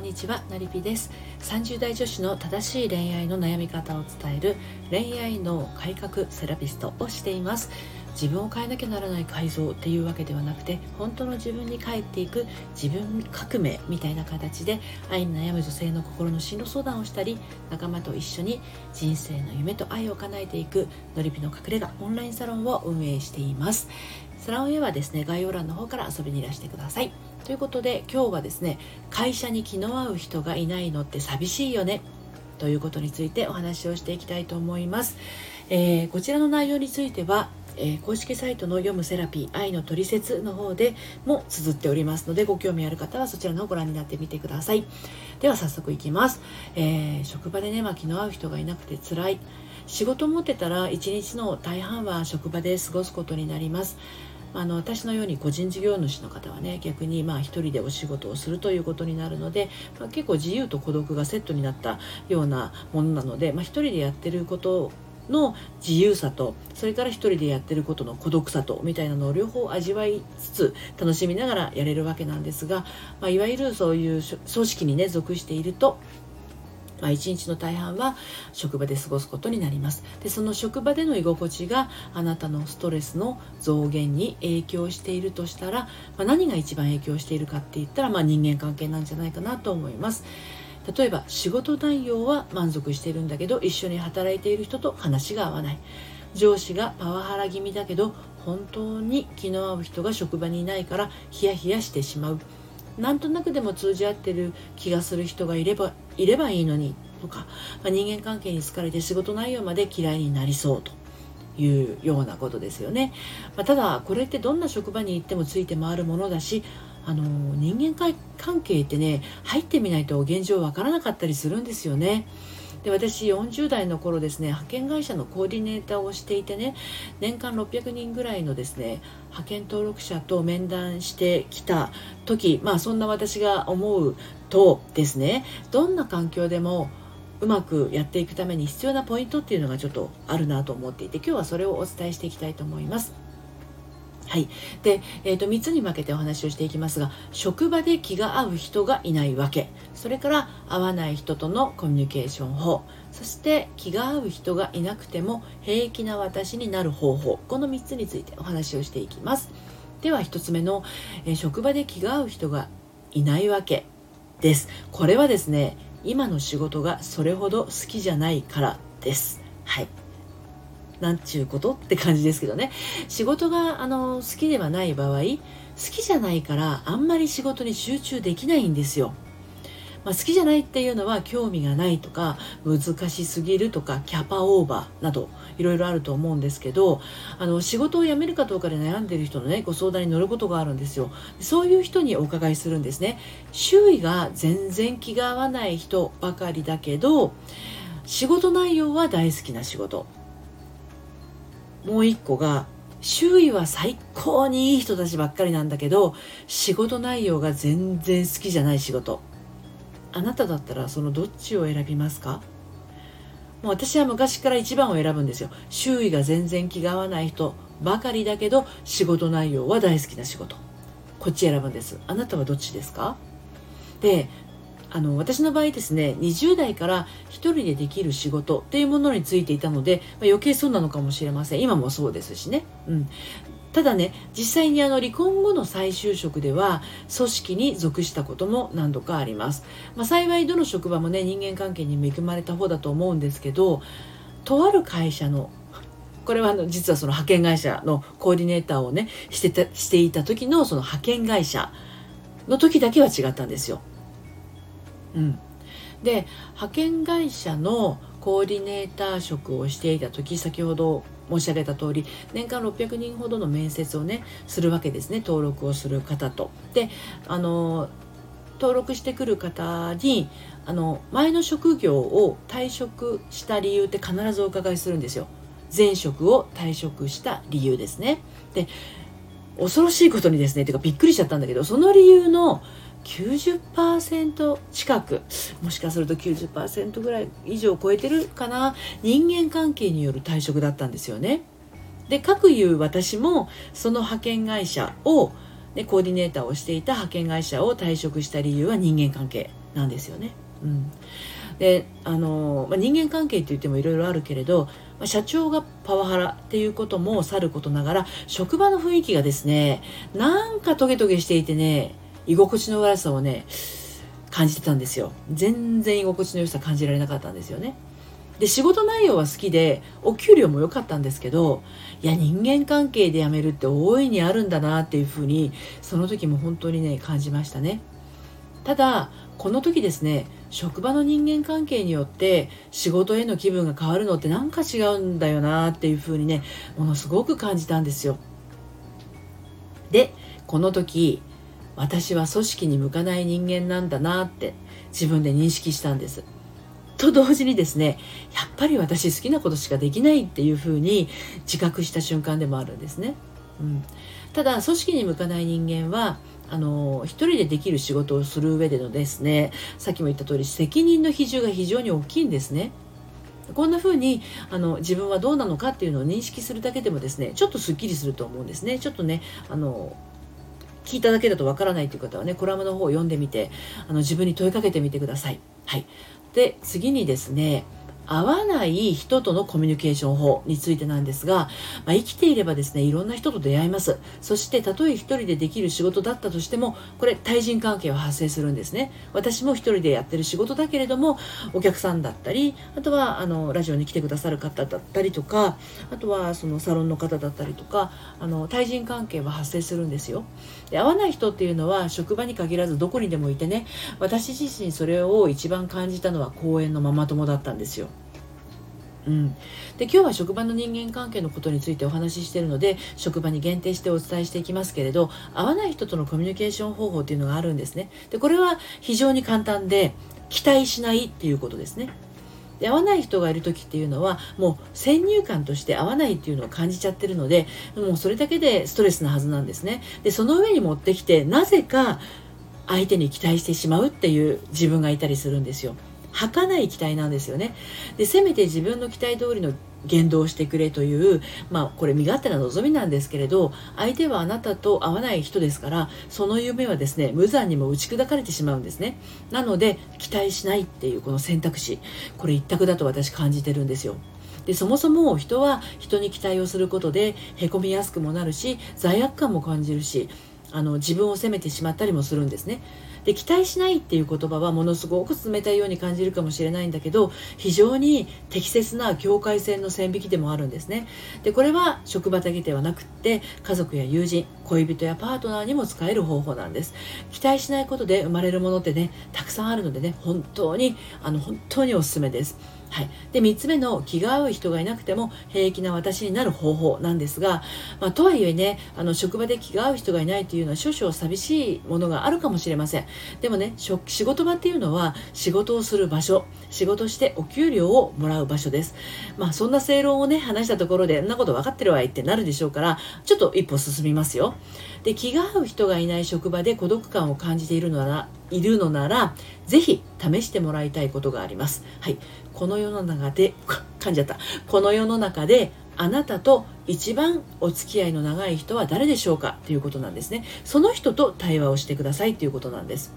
んにちはのりぴです。30代女子の正しい恋愛の悩み方を伝える恋愛の改革セラピストをしています。自分を変えなきゃならない改造っていうわけではなくて本当の自分に帰っていく自分革命みたいな形で愛に悩む女性の心の進路相談をしたり仲間と一緒に人生の夢と愛を叶えていくのりぴの隠れ家オンラインサロンを運営しています。サロンへはですね概要欄の方から遊びにいらしてください。ということで今日はですね会社に気の合う人がいないのって寂しいよねということについてお話をしていきたいと思います、えー、こちらの内容についてはえー、公式サイトの読むセラピー愛のトリセツの方でも綴っておりますのでご興味ある方はそちらの方をご覧になってみてください。では早速いきます、えー、職場でね、まあ、気の合う人がいなくて辛い。仕事持ってたら一日の大半は職場で過ごすことになります。あの私のように個人事業主の方はね逆にまあ一人でお仕事をするということになるので、まあ、結構自由と孤独がセットになったようなものなので、まあ、一人でやってることの自由さとそれから一人でやってることの孤独さとみたいなのを両方味わいつつ楽しみながらやれるわけなんですが、まあ、いわゆるそういう組織にね属しているとまあ、一日の大半は職場で過ごすことになります。でその職場での居心地があなたのストレスの増減に影響しているとしたら、まあ、何が一番影響しているかって言ったら、まあ、人間関係なんじゃないかなと思います。例えば仕事内容は満足しているんだけど一緒に働いている人と話が合わない。上司がパワハラ気味だけど本当に気の合う人が職場にいないからヒヤヒヤしてしまう。なんとなくでも通じ合ってる気がする人がいればいればいいのにとか、まあ、人間関係に疲れて仕事内容まで嫌いになりそうというようなことですよね、まあ、ただこれってどんな職場に行ってもついて回るものだしあの人間関係ってね入ってみないと現状わからなかったりするんですよね。で私40代の頃ですね派遣会社のコーディネーターをしていてね年間600人ぐらいのですね派遣登録者と面談してきた時まあそんな私が思うとですねどんな環境でもうまくやっていくために必要なポイントっていうのがちょっとあるなと思っていて今日はそれをお伝えしていきたいと思います。はい、で、えーと、3つに分けてお話をしていきますが職場で気が合う人がいないわけ。それから合わない人とのコミュニケーション法。そして気が合う人がいなくても平気な私になる方法。この3つについてお話をしていきます。では1つ目の、えー、職場で気が合う人がいないわけです。これはですね今の仕事がそれほど好きじゃないからです。はい。なんちゅうこと？って感じですけどね。仕事があの好きではない場合好きじゃないからあんまり仕事に集中できないんですよ。まあ、好きじゃないっていうのは興味がないとか難しすぎるとかキャパオーバーなどいろいろあると思うんですけどあの仕事を辞めるかどうかで悩んでる人のねご相談に乗ることがあるんですよ。そういう人にお伺いするんですね。周囲が全然気が合わない人ばかりだけど仕事内容は大好きな仕事。もう一個が周囲は最高にいい人たちばっかりなんだけど仕事内容が全然好きじゃない仕事。あなただったらそのどっちを選びますか？もう私は昔から一番を選ぶんですよ。周囲が全然気が合わない人ばかりだけど仕事内容は大好きな仕事。こっち選ぶんです。あなたはどっちですか？であの私の場合ですね20代から1人でできる仕事っていうものについていたので、まあ、余計そうなのかもしれません。今もそうですしね、うん、ただね実際にあの離婚後の再就職では組織に属したことも何度かあります、まあ、幸いどの職場もね人間関係に恵まれた方だと思うんですけどとある会社のこれはあの実はその派遣会社のコーディネーターをねしてたしていた時のその派遣会社の時だけは違ったんですよ。うん、で派遣会社のコーディネーター職をしていた時先ほど申し上げた通り年間600人ほどの面接をねするわけですね登録をする方と。であの登録してくる方にあの前の職業を退職した理由って必ずお伺いするんですよ。前職を退職した理由ですね。で恐ろしいことにですねてかびっくりしちゃったんだけどその理由の90%近くもしかすると90%ぐらい以上超えてるかな？人間関係による退職だったんですよね。で各いう私もその派遣会社をでコーディネーターをしていた派遣会社を退職した理由は人間関係なんですよね。うん、であの、まあ、人間関係って言ってもいろいろあるけれど、まあ、社長がパワハラっていうこともさることながら職場の雰囲気がですねなんかトゲトゲしていてね居心地の悪さをね感じてたんですよ。全然居心地の良さ感じられなかったんですよね。で仕事内容は好きでお給料も良かったんですけどいや人間関係で辞めるって大いにあるんだなっていうふうにその時も本当にね感じましたね。ただこの時ですね職場の人間関係によって仕事への気分が変わるのってなんか違うんだよなっていうふうにねものすごく感じたんですよ。でこの時私は組織に向かない人間なんだなって自分で認識したんです。と同時にですねやっぱり私好きなことしかできないっていうふうに自覚した瞬間でもあるんですね、うん、ただ組織に向かない人間はあの一人でできる仕事をする上でのですねさっきも言った通り責任の比重が非常に大きいんですね。こんな風にあの自分はどうなのかっていうのを認識するだけでもですねちょっとすっきりすると思うんですね。ちょっとねあの聞いただけだとわからないという方はねコラムの方を読んでみてあの自分に問いかけてみてください。はい、で次にですね合わない人とのコミュニケーション法についてなんですが、まあ、生きていればですねいろんな人と出会います。そしてたとえ一人でできる仕事だったとしてもこれ対人関係は発生するんですね。私も一人でやってる仕事だけれどもお客さんだったりあとはあのラジオに来てくださる方だったりとかあとはそのサロンの方だったりとかあの対人関係は発生するんですよ。で合わない人っていうのは職場に限らずどこにでもいてね私自身それを一番感じたのは公園のママ友だったんですよ。うん、で今日は職場の人間関係のことについてお話ししているので職場に限定してお伝えしていきますけれど合わない人とのコミュニケーション方法っていうのがあるんですね。でこれは非常に簡単で期待しないっていうことですね。で合わない人がいる時っていうのはもう先入観として合わないっていうのを感じちゃってるのでもうそれだけでストレスなはずなんですね。でその上に持ってきてなぜか相手に期待してしまうっていう自分がいたりするんですよ。儚い期待なんですよね。でせめて自分の期待通りの言動をしてくれというまあこれ身勝手な望みなんですけれど相手はあなたと合わない人ですからその夢はですね無残にも打ち砕かれてしまうんですね。なので期待しないっていうこの選択肢。これ一択だと私感じてるんですよ。でそもそも人は人に期待をすることでへこみやすくもなるし罪悪感も感じるしあの自分を責めてしまったりもするんですね。で期待しないっていう言葉はものすごく冷たいように感じるかもしれないんだけど非常に適切な境界線の線引きでもあるんですね。でこれは職場だけではなくって家族や友人恋人やパートナーにも使える方法なんです。期待しないことで生まれるものってねたくさんあるのでね本当にあの本当におすすめです。はい、で3つ目の気が合う人がいなくても平気な私になる方法なんですが、まあ、とはいえねあの職場で気が合う人がいないというのは少々寂しいものがあるかもしれません。でもね仕事場っていうのは仕事をする場所仕事してお給料をもらう場所です。まあそんな正論をね話したところでんなこと分かってるわいってなるでしょうからちょっと一歩進みますよ。で気が合う人がいない職場で孤独感を感じているのならいるのならぜひ試してもらいたいことがあります。はい。この世の中で 噛んじゃった。この世の中であなたと一番お付き合いの長い人は誰でしょうかということなんですね。その人と対話をしてくださいということなんです。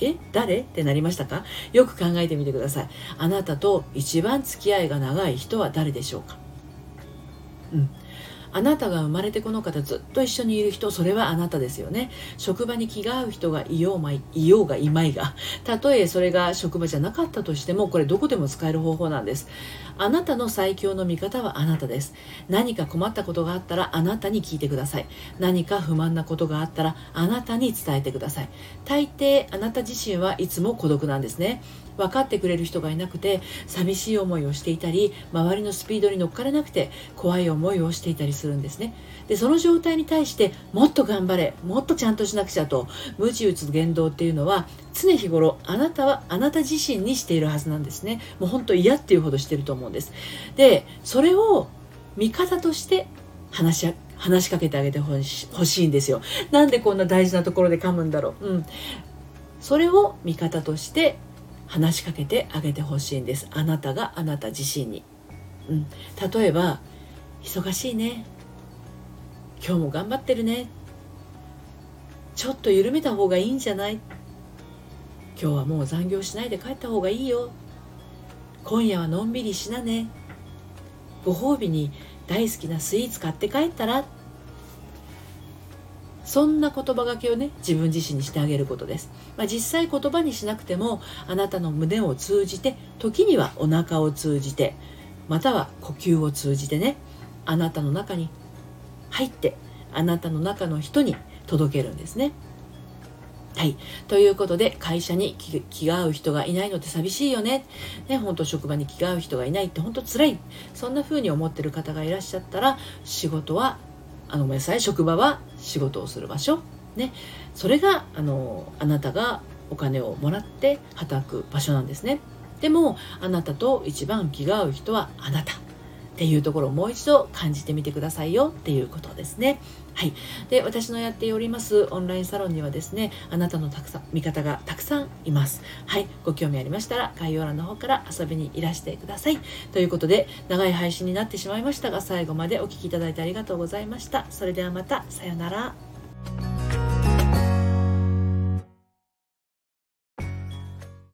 え？誰？ってなりましたか？よく考えてみてください。あなたと一番付き合いが長い人は誰でしょうか？うん。あなたが生まれてこの方ずっと一緒にいる人それはあなたですよね。職場に気が合う人がいようまいいようがいまいが。たとえそれが職場じゃなかったとしてもこれどこでも使える方法なんです。あなたの最強の味方はあなたです。何か困ったことがあったらあなたに聞いてください。何か不満なことがあったらあなたに伝えてください。大抵あなた自身はいつも孤独なんですね。分かってくれる人がいなくて寂しい思いをしていたり周りのスピードに乗っかれなくて怖い思いをしていたりするんですね。でその状態に対してもっと頑張れもっとちゃんとしなくちゃと鞭打つ言動っていうのは常日頃あなたはあなた自身にしているはずなんですね。もう本当嫌っていうほどしてると思思うんです。でそれを味方として話し話しかけてあげてほしいんですよ。なんでこんな大事なところで噛むんだろう。うん。それを味方として話しかけてあげてほしいんです。あなたがあなた自身に、うん、例えば「忙しいね」「今日も頑張ってるね」「ちょっと緩めた方がいいんじゃない?」今日はもう残業しないで帰った方がいいよ。今夜はのんびりしなね。ご褒美に大好きなスイーツ買って帰ったら。そんな言葉がけをね自分自身にしてあげることです、まあ、実際言葉にしなくてもあなたの胸を通じて時にはお腹を通じてまたは呼吸を通じてねあなたの中に入ってあなたの中の人に届けるんですね。はい。ということで、会社に気が合う人がいないのって寂しいよね。ね、本当職場に気が合う人がいないって本当辛い。そんな風に思ってる方がいらっしゃったら、仕事は、あの、ごめんなさい、職場は仕事をする場所。ね。それが、あの、あなたがお金をもらって働く場所なんですね。でも、あなたと一番気が合う人はあなた。っていうところをもう一度感じてみてくださいよっていうことですね。はい。で、私のやっておりますオンラインサロンにはですね、あなたのたくさん、味方がたくさんいます。はい。ご興味ありましたら、概要欄の方から遊びにいらしてください。ということで、長い配信になってしまいましたが、最後までお聴きいただいてありがとうございました。それではまた、さようなら。